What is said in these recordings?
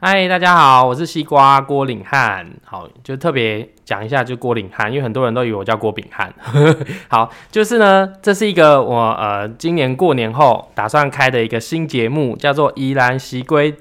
嗨，大家好，我是西瓜郭领汉。好，就特别讲一下，就郭领汉，因为很多人都以为我叫郭炳汉。好，就是呢，这是一个我呃今年过年后打算开的一个新节目，叫做宜兰西龟。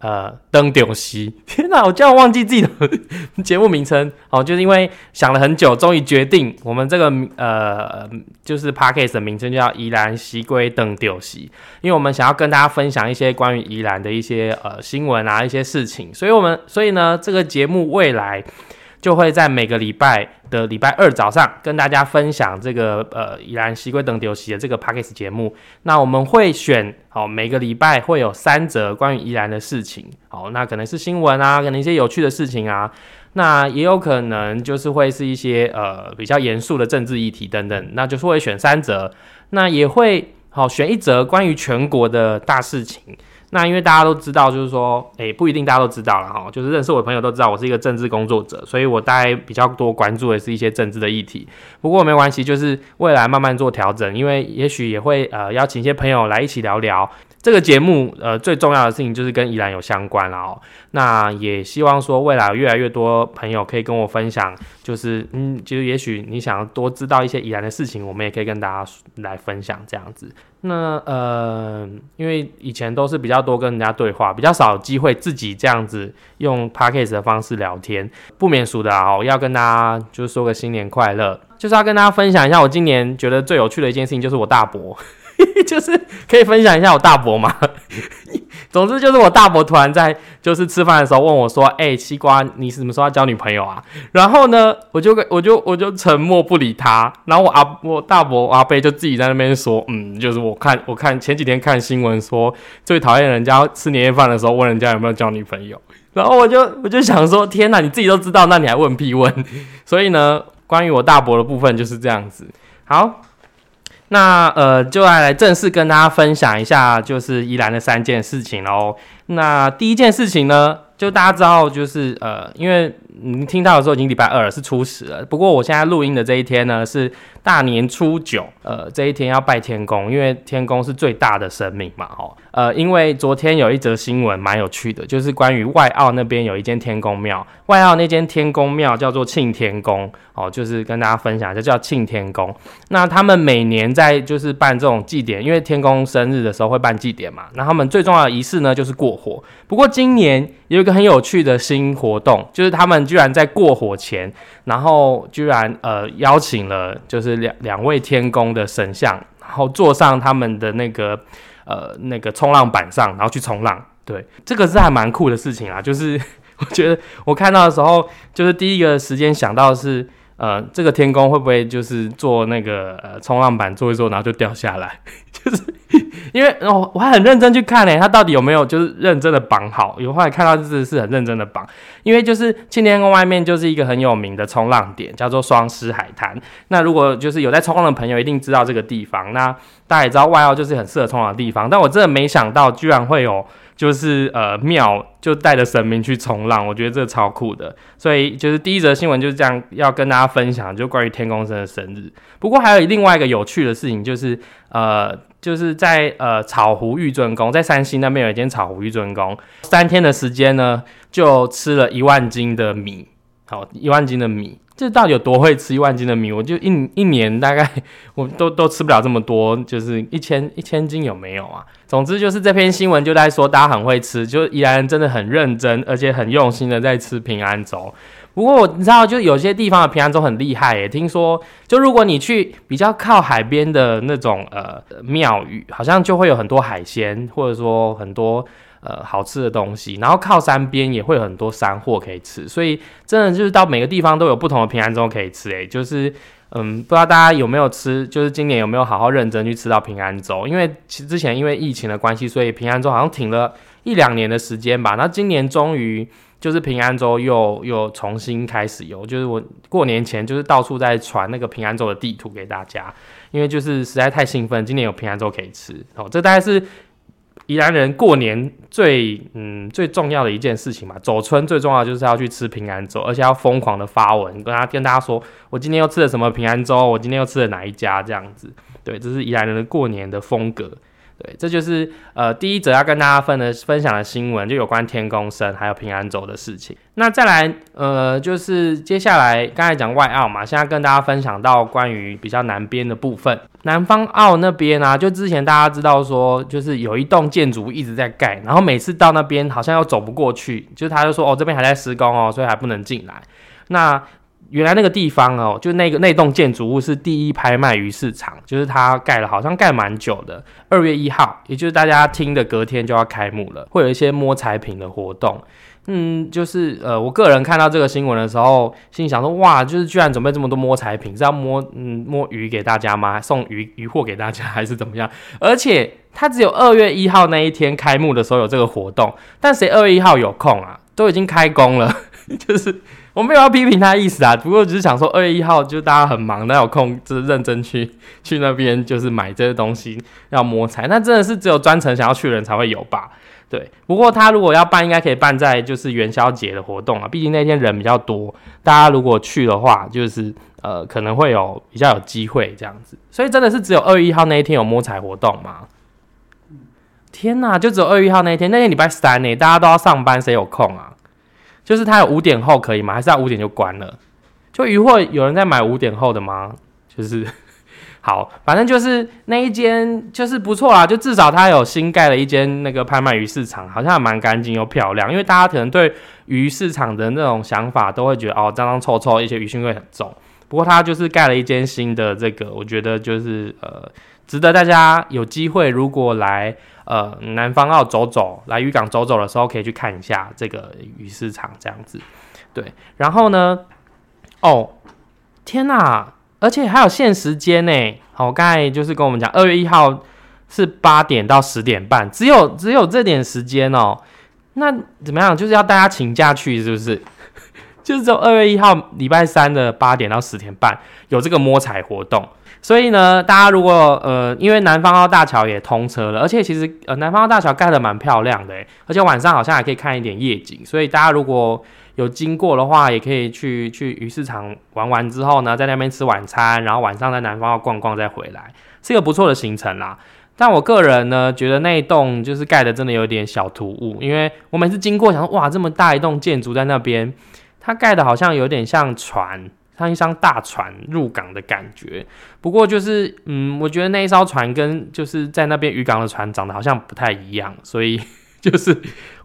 呃，登丢西，天哪！我竟然忘记自己的节目名称哦，就是因为想了很久，终于决定我们这个呃，就是 p a r k a s 的名称叫宜兰西归登丢西，因为我们想要跟大家分享一些关于宜兰的一些呃新闻啊，一些事情，所以我们所以呢，这个节目未来。就会在每个礼拜的礼拜二早上跟大家分享这个呃宜兰西龟等游戏的这个 p a c k a g e 节目。那我们会选好每个礼拜会有三则关于宜兰的事情，好，那可能是新闻啊，可能一些有趣的事情啊，那也有可能就是会是一些呃比较严肃的政治议题等等，那就是会选三则，那也会好选一则关于全国的大事情。那因为大家都知道，就是说，诶，不一定大家都知道了哈。就是认识我的朋友都知道，我是一个政治工作者，所以我大概比较多关注的是一些政治的议题。不过没关系，就是未来慢慢做调整，因为也许也会呃邀请一些朋友来一起聊聊。这个节目呃最重要的事情就是跟宜兰有相关了哦。那也希望说未来越来越多朋友可以跟我分享，就是嗯，其实也许你想要多知道一些宜兰的事情，我们也可以跟大家来分享这样子。那呃，因为以前都是比较多跟人家对话，比较少机会自己这样子用 p a c k a g e 的方式聊天，不免俗的啊，要跟大家就是说个新年快乐，就是要跟大家分享一下我今年觉得最有趣的一件事情，就是我大伯。就是可以分享一下我大伯吗，总之就是我大伯突然在就是吃饭的时候问我说：“哎，西瓜，你什么时候要交女朋友啊？”然后呢，我就我就我就沉默不理他。然后我阿我大伯阿贝就自己在那边说：“嗯，就是我看我看前几天看新闻说最讨厌人家吃年夜饭的时候问人家有没有交女朋友。”然后我就我就想说：“天哪，你自己都知道，那你还问屁问？”所以呢，关于我大伯的部分就是这样子。好。那呃，就来来正式跟大家分享一下，就是依兰的三件事情喽。那第一件事情呢，就大家知道，就是呃，因为您听到的时候已经礼拜二了，是初十了。不过我现在录音的这一天呢，是大年初九，呃，这一天要拜天公，因为天公是最大的神明嘛，吼。呃，因为昨天有一则新闻蛮有趣的，就是关于外澳那边有一间天公庙，外澳那间天公庙叫做庆天宫，哦，就是跟大家分享一下，叫庆天宫。那他们每年在就是办这种祭典，因为天公生日的时候会办祭典嘛。那他们最重要的仪式呢，就是过火。不过今年有一个很有趣的新活动，就是他们居然在过火前，然后居然呃邀请了就是两两位天宫的神像，然后坐上他们的那个。呃，那个冲浪板上，然后去冲浪，对，这个是还蛮酷的事情啊。就是 我觉得我看到的时候，就是第一个时间想到是，呃，这个天宫会不会就是做那个呃冲浪板做一做，然后就掉下来？就是因为我我还很认真去看呢，他到底有没有就是认真的绑好？有后来看到就是是很认真的绑，因为就是庆天宫外面就是一个很有名的冲浪点，叫做双狮海滩。那如果就是有在冲浪的朋友，一定知道这个地方。那大家也知道外澳就是很适合冲浪的地方，但我真的没想到居然会有就是呃庙就带着神明去冲浪，我觉得这个超酷的。所以就是第一则新闻就是这样要跟大家分享，就关于天公生的生日。不过还有另外一个有趣的事情就是呃就是在呃草湖玉尊宫，在山西那边有一间草湖玉尊宫，三天的时间呢就吃了一万斤的米，好一万斤的米。这到底有多会吃一万斤的米？我就一一年大概我都都吃不了这么多，就是一千一千斤有没有啊？总之就是这篇新闻就在说大家很会吃，就宜兰人真的很认真，而且很用心的在吃平安粥。不过我你知道，就有些地方的平安粥很厉害耶。听说，就如果你去比较靠海边的那种呃庙宇，好像就会有很多海鲜，或者说很多。呃，好吃的东西，然后靠山边也会有很多山货可以吃，所以真的就是到每个地方都有不同的平安粥可以吃。诶，就是嗯，不知道大家有没有吃，就是今年有没有好好认真去吃到平安粥？因为其实之前因为疫情的关系，所以平安粥好像停了一两年的时间吧。那今年终于就是平安粥又又重新开始有，就是我过年前就是到处在传那个平安粥的地图给大家，因为就是实在太兴奋，今年有平安粥可以吃哦。这大概是。宜兰人过年最嗯最重要的一件事情嘛，走春最重要就是要去吃平安粥，而且要疯狂的发文，跟他跟大家说，我今天又吃了什么平安粥，我今天又吃了哪一家这样子。对，这是宜兰人的过年的风格。对，这就是呃第一则要跟大家分的分享的新闻，就有关天宫神还有平安轴的事情。那再来呃就是接下来刚才讲外澳嘛，现在跟大家分享到关于比较南边的部分，南方澳那边啊，就之前大家知道说，就是有一栋建筑一直在盖，然后每次到那边好像又走不过去，就是他就说哦这边还在施工哦，所以还不能进来。那原来那个地方哦，就那个那栋建筑物是第一拍卖鱼市场，就是它盖了，好像盖蛮久的。二月一号，也就是大家听的隔天就要开幕了，会有一些摸彩品的活动。嗯，就是呃，我个人看到这个新闻的时候，心想说，哇，就是居然准备这么多摸彩品，是要摸嗯摸鱼给大家吗？送鱼鱼货给大家 还是怎么样？而且它只有二月一号那一天开幕的时候有这个活动，但谁二月一号有空啊？都已经开工了，就是。我没有要批评他的意思啊，不过只是想说二月一号就大家很忙，那有空就是认真去去那边就是买这些东西要摸彩，那真的是只有专程想要去的人才会有吧？对，不过他如果要办，应该可以办在就是元宵节的活动啊，毕竟那天人比较多，大家如果去的话，就是呃可能会有比较有机会这样子，所以真的是只有二月一号那一天有摸彩活动吗？天哪，就只有二月一号那一天，那天礼拜三呢，大家都要上班，谁有空啊？就是它有五点后可以吗？还是要五点就关了？就鱼货有人在买五点后的吗？就是 好，反正就是那一间就是不错啦，就至少它有新盖了一间那个拍卖鱼市场，好像还蛮干净又漂亮。因为大家可能对鱼市场的那种想法都会觉得哦脏脏臭臭，一些鱼腥味很重。不过它就是盖了一间新的这个，我觉得就是呃值得大家有机会如果来。呃，南方澳走走，来渔港走走的时候，可以去看一下这个鱼市场这样子。对，然后呢，哦，天哪，而且还有限时间呢。好，刚才就是跟我们讲，二月一号是八点到十点半，只有只有这点时间哦。那怎么样？就是要大家请假去，是不是？就是只有二月一号礼拜三的八点到十点半有这个摸彩活动。所以呢，大家如果呃，因为南方澳大桥也通车了，而且其实呃，南方澳大桥盖的蛮漂亮的，而且晚上好像还可以看一点夜景。所以大家如果有经过的话，也可以去去鱼市场玩完之后呢，在那边吃晚餐，然后晚上在南方澳逛逛再回来，是一个不错的行程啦。但我个人呢，觉得那一栋就是盖的真的有点小突兀，因为我每次经过想说，哇，这么大一栋建筑在那边，它盖的好像有点像船。像一艘大船入港的感觉，不过就是，嗯，我觉得那一艘船跟就是在那边渔港的船长得好像不太一样，所以 就是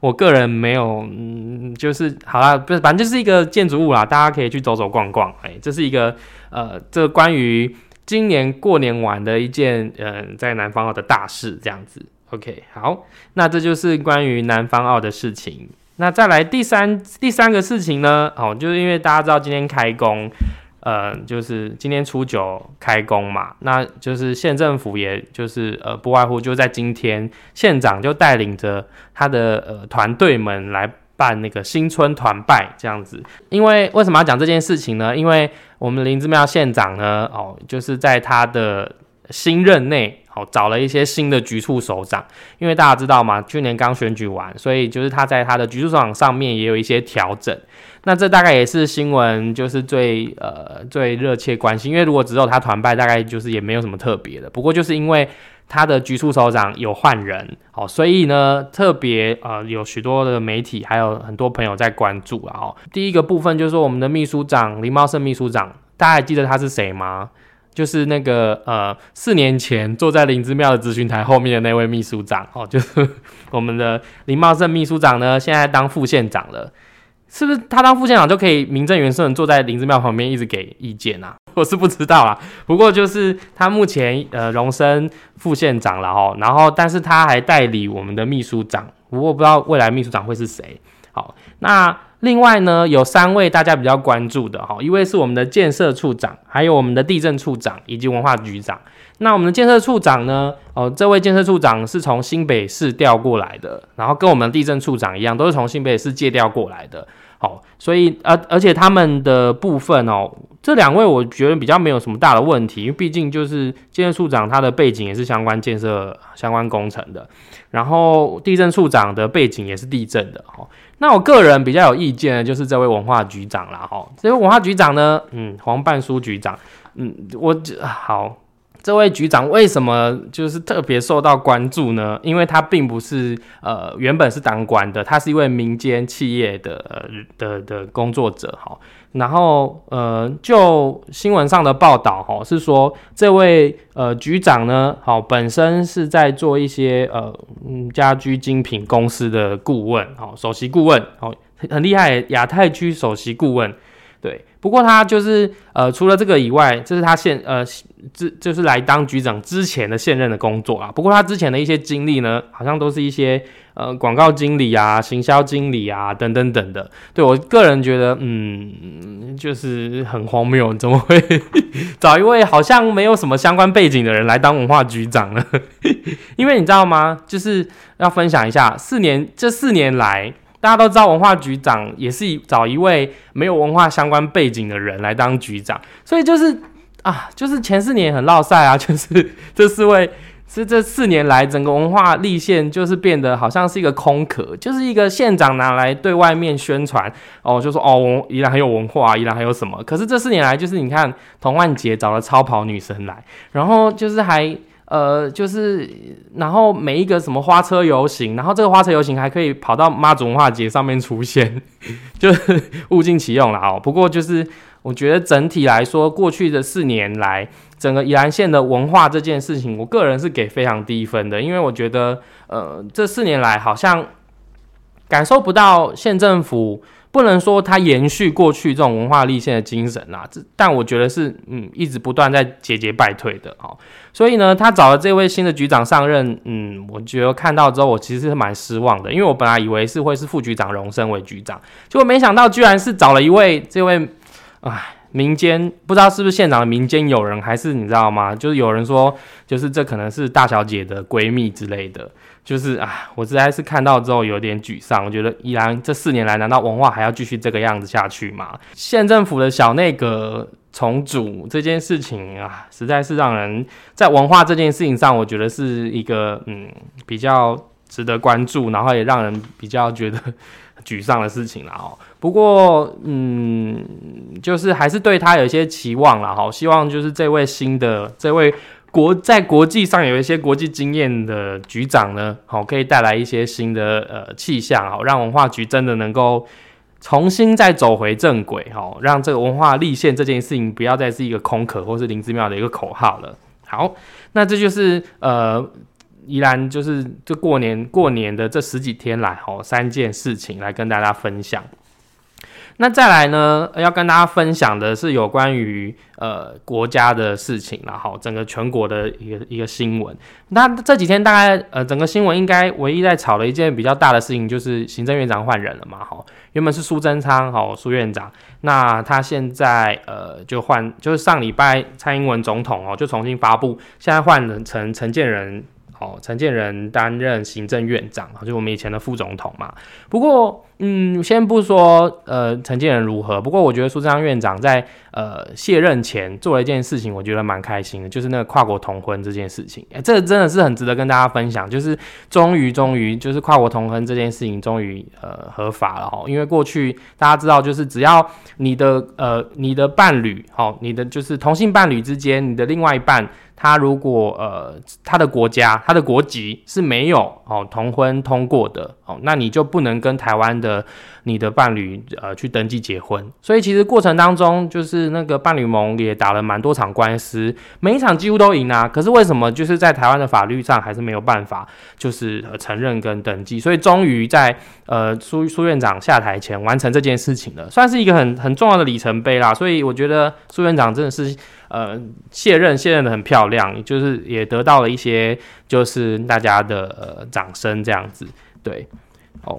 我个人没有，嗯，就是好了，不是，反正就是一个建筑物啦，大家可以去走走逛逛，哎，这是一个呃，这关于今年过年玩的一件，嗯，在南方澳的大事，这样子，OK，好，那这就是关于南方澳的事情。那再来第三第三个事情呢？哦，就是因为大家知道今天开工，呃，就是今天初九开工嘛，那就是县政府也就是呃不外乎就在今天，县长就带领着他的呃团队们来办那个新春团拜这样子。因为为什么要讲这件事情呢？因为我们林之庙县长呢，哦，就是在他的新任内。好，找了一些新的局处首长，因为大家知道嘛，去年刚选举完，所以就是他在他的局处首长上面也有一些调整。那这大概也是新闻就是最呃最热切关心，因为如果只有他团败，大概就是也没有什么特别的。不过就是因为他的局处首长有换人，好，所以呢特别呃有许多的媒体还有很多朋友在关注啊。哦，第一个部分就是我们的秘书长林茂盛秘书长，大家还记得他是谁吗？就是那个呃，四年前坐在林之庙的咨询台后面的那位秘书长哦，就是我们的林茂胜秘书长呢，现在当副县长了，是不是他当副县长就可以名正言顺坐在林之庙旁边一直给意见啊？我是不知道啦，不过就是他目前呃荣升副县长了哦，然后但是他还代理我们的秘书长，不过不知道未来秘书长会是谁。好，那。另外呢，有三位大家比较关注的哈，一位是我们的建设处长，还有我们的地震处长以及文化局长。那我们的建设处长呢，哦，这位建设处长是从新北市调过来的，然后跟我们地震处长一样，都是从新北市借调过来的。好，所以而而且他们的部分哦，这两位我觉得比较没有什么大的问题，因为毕竟就是建设处长他的背景也是相关建设相关工程的，然后地震处长的背景也是地震的哈。那我个人比较有意见的就是这位文化局长啦，哈，这位文化局长呢，嗯，黄半书局长，嗯，我好，这位局长为什么就是特别受到关注呢？因为他并不是呃原本是当官的，他是一位民间企业的呃的的工作者哈。然后呃，就新闻上的报道哈，是说这位呃局长呢，好本身是在做一些呃家居精品公司的顾问，好首席顾问，好很厉害，亚太区首席顾问。对，不过他就是呃，除了这个以外，这是他现呃，这就是来当局长之前的现任的工作啊。不过他之前的一些经历呢，好像都是一些呃广告经理啊、行销经理啊等等等的。对我个人觉得，嗯，就是很荒谬，怎么会找一位好像没有什么相关背景的人来当文化局长呢？因为你知道吗？就是要分享一下，四年这四年来。大家都知道，文化局长也是找一位没有文化相关背景的人来当局长，所以就是啊，就是前四年很落赛啊，就是这四位是这四年来整个文化立县就是变得好像是一个空壳，就是一个县长拿来对外面宣传哦，就说哦，依然很有文化，依然还有什么？可是这四年来，就是你看童万杰找了超跑女神来，然后就是还。呃，就是，然后每一个什么花车游行，然后这个花车游行还可以跑到妈祖文化节上面出现，就是物尽其用了哦。不过就是我觉得整体来说，过去的四年来，整个宜兰县的文化这件事情，我个人是给非常低分的，因为我觉得，呃，这四年来好像感受不到县政府。不能说他延续过去这种文化立宪的精神啦，这但我觉得是嗯一直不断在节节败退的哦。所以呢，他找了这位新的局长上任，嗯，我觉得看到之后我其实是蛮失望的，因为我本来以为是会是副局长荣升为局长，结果没想到居然是找了一位这位，唉，民间不知道是不是县长的民间友人，还是你知道吗？就是有人说，就是这可能是大小姐的闺蜜之类的。就是啊，我实在是看到之后有点沮丧。我觉得依然这四年来，难道文化还要继续这个样子下去吗？县政府的小内阁重组这件事情啊，实在是让人在文化这件事情上，我觉得是一个嗯比较值得关注，然后也让人比较觉得沮丧的事情了哦。不过嗯，就是还是对他有一些期望了哈，希望就是这位新的这位。国在国际上有一些国际经验的局长呢，好，可以带来一些新的呃气象，好，让文化局真的能够重新再走回正轨，好，让这个文化立宪这件事情不要再是一个空壳或是林之妙的一个口号了。好，那这就是呃，依然就是这过年过年的这十几天来，好，三件事情来跟大家分享。那再来呢，要跟大家分享的是有关于呃国家的事情然后整个全国的一个一个新闻。那这几天大概呃整个新闻应该唯一在炒的一件比较大的事情，就是行政院长换人了嘛，哈，原本是苏贞昌，哈，苏院长，那他现在呃就换，就是上礼拜蔡英文总统哦就重新发布，现在换人成陈建仁。哦，陈建仁担任行政院长，就我们以前的副总统嘛。不过，嗯，先不说呃陈建仁如何，不过我觉得苏贞昌院长在呃卸任前做了一件事情，我觉得蛮开心的，就是那个跨国同婚这件事情。哎，这真的是很值得跟大家分享，就是终于终于就是跨国同婚这件事情终于呃合法了哦。因为过去大家知道，就是只要你的呃你的伴侣，好，你的就是同性伴侣之间，你的另外一半。他如果呃，他的国家、他的国籍是没有哦同婚通过的哦，那你就不能跟台湾的你的伴侣呃去登记结婚。所以其实过程当中，就是那个伴侣盟也打了蛮多场官司，每一场几乎都赢啊。可是为什么就是在台湾的法律上还是没有办法就是承认跟登记？所以终于在呃苏苏院长下台前完成这件事情了，算是一个很很重要的里程碑啦。所以我觉得苏院长真的是。呃，卸任卸任的很漂亮，就是也得到了一些就是大家的呃掌声这样子，对，哦。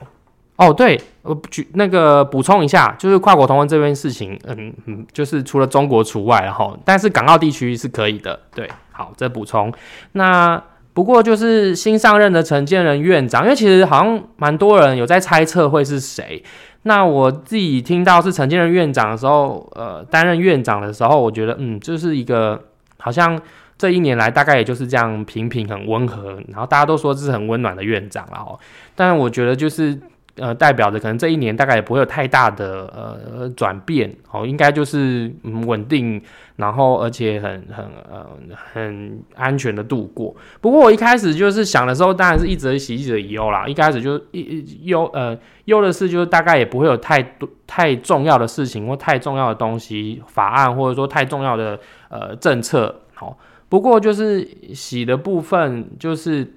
哦对，我举那个补充一下，就是跨国同婚这件事情，嗯嗯，就是除了中国除外，然后但是港澳地区是可以的，对，好，这补充。那不过就是新上任的陈建人院长，因为其实好像蛮多人有在猜测会是谁。那我自己听到是陈建人院长的时候，呃，担任院长的时候，我觉得，嗯，就是一个好像这一年来大概也就是这样平平很温和，然后大家都说这是很温暖的院长了哦。但我觉得就是呃，代表着可能这一年大概也不会有太大的呃转变，哦，应该就是嗯稳定，然后而且很很呃很安全的度过。不过我一开始就是想的时候，当然是一则喜一则忧啦。一开始就一忧呃忧的是，就是大概也不会有太多太重要的事情或太重要的东西法案，或者说太重要的呃政策。好，不过就是喜的部分就是。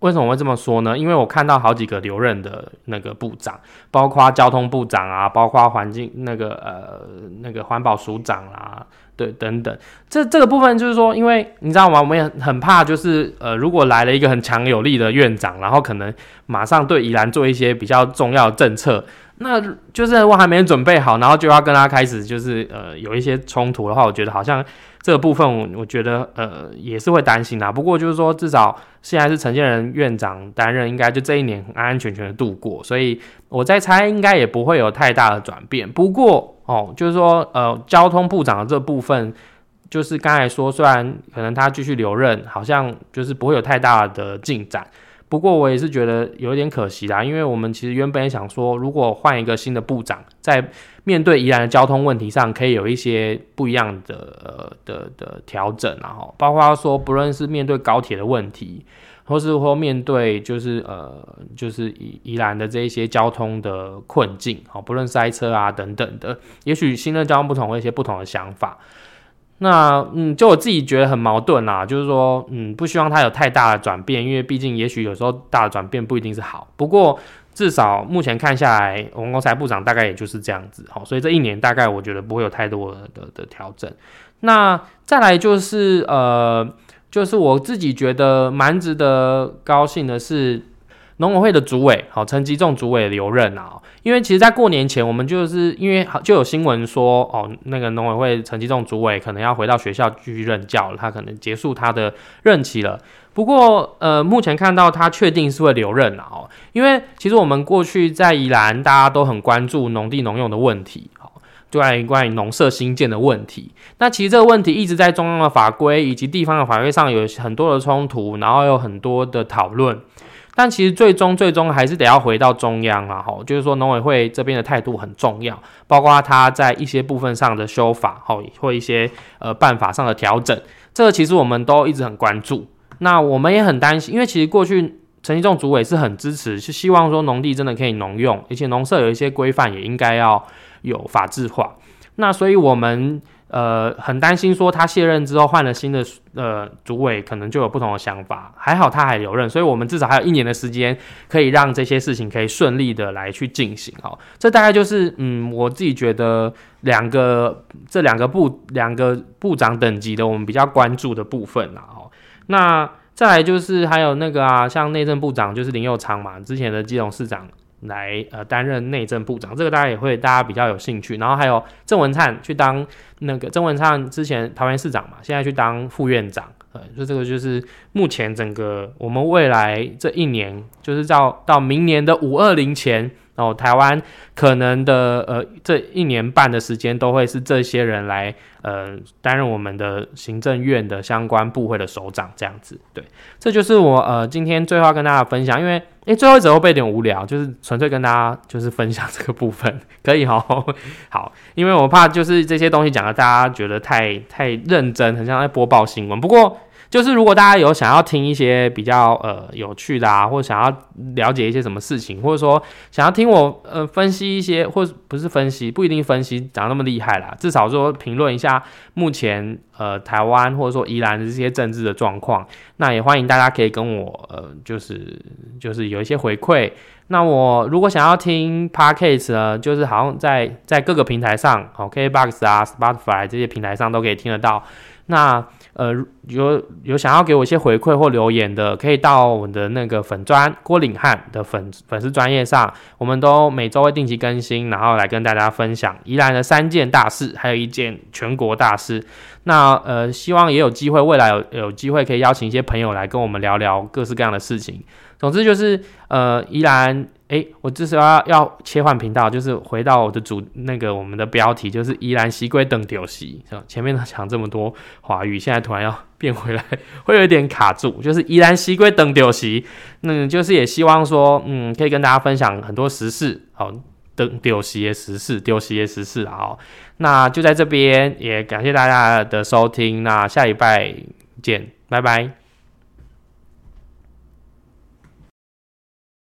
为什么会这么说呢？因为我看到好几个留任的那个部长，包括交通部长啊，包括环境那个呃那个环保署长啦，对等等。这这个部分就是说，因为你知道吗？我们也很怕，就是呃，如果来了一个很强有力的院长，然后可能马上对宜兰做一些比较重要的政策。那就是我还没准备好，然后就要跟他开始，就是呃有一些冲突的话，我觉得好像这个部分，我我觉得呃也是会担心的。不过就是说，至少现在是陈建仁院长担任，应该就这一年安安全全的度过，所以我在猜，应该也不会有太大的转变。不过哦，就是说呃交通部长的这部分，就是刚才说，虽然可能他继续留任，好像就是不会有太大的进展。不过我也是觉得有点可惜啦，因为我们其实原本也想说，如果换一个新的部长，在面对宜兰的交通问题上，可以有一些不一样的呃的的调整，然后包括说不论是面对高铁的问题，或是说面对就是呃就是宜宜兰的这一些交通的困境，好，不论塞车啊等等的，也许新的交通部长会有一些不同的想法。那嗯，就我自己觉得很矛盾啦，就是说，嗯，不希望它有太大的转变，因为毕竟也许有时候大的转变不一定是好。不过至少目前看下来，我们公财部长大概也就是这样子，好，所以这一年大概我觉得不会有太多的的调整。那再来就是呃，就是我自己觉得蛮值得高兴的是。农委会的主委，好，陈吉仲主委留任啊，因为其实，在过年前，我们就是因为就有新闻说，哦，那个农委会陈吉仲主委可能要回到学校继续任教了，他可能结束他的任期了。不过，呃，目前看到他确定是会留任了哦，因为其实我们过去在宜兰，大家都很关注农地农用的问题，好，关于关于农舍新建的问题。那其实这个问题一直在中央的法规以及地方的法规上有很多的冲突，然后有很多的讨论。但其实最终最终还是得要回到中央啊，吼，就是说农委会这边的态度很重要，包括他在一些部分上的修法吼，或一些呃办法上的调整，这个其实我们都一直很关注。那我们也很担心，因为其实过去陈其仲主委是很支持，是希望说农地真的可以农用，而且农舍有一些规范也应该要有法制化。那所以我们。呃，很担心说他卸任之后换了新的呃主委，可能就有不同的想法。还好他还留任，所以我们至少还有一年的时间，可以让这些事情可以顺利的来去进行。哈，这大概就是嗯，我自己觉得两个这两个部两个部长等级的我们比较关注的部分啦。哦，那再来就是还有那个啊，像内政部长就是林佑昌嘛，之前的基隆市长。来呃担任内政部长，这个大家也会大家比较有兴趣。然后还有郑文灿去当那个郑文灿之前桃园市长嘛，现在去当副院长，呃，就这个就是目前整个我们未来这一年，就是到到明年的五二零前。哦，台湾可能的呃，这一年半的时间都会是这些人来呃担任我们的行政院的相关部会的首长这样子。对，这就是我呃今天最后要跟大家分享，因为诶最后一则会有点无聊，就是纯粹跟大家就是分享这个部分，可以哈。好，因为我怕就是这些东西讲的大家觉得太太认真，很像在播报新闻。不过。就是如果大家有想要听一些比较呃有趣的啊，或者想要了解一些什么事情，或者说想要听我呃分析一些，或不是分析，不一定分析讲那么厉害啦，至少说评论一下目前呃台湾或者说宜兰的这些政治的状况，那也欢迎大家可以跟我呃就是就是有一些回馈。那我如果想要听 podcast 呢，就是好像在在各个平台上，好 KBox 啊、Spotify 这些平台上都可以听得到。那呃，有有想要给我一些回馈或留言的，可以到我们的那个粉砖郭岭汉的粉粉丝专业上，我们都每周会定期更新，然后来跟大家分享宜兰的三件大事，还有一件全国大事。那呃，希望也有机会，未来有有机会可以邀请一些朋友来跟我们聊聊各式各样的事情。总之就是呃，宜兰。哎，我这是要要切换频道，就是回到我的主那个我们的标题，就是宜兰西归等丢西，是吧？前面讲这么多华语，现在突然要变回来，会有一点卡住，就是依然西归等丢席，那就是也希望说，嗯，可以跟大家分享很多时事，好，等丢席的时事，丢席的时事好，那就在这边也感谢大家的收听，那下礼拜见，拜拜。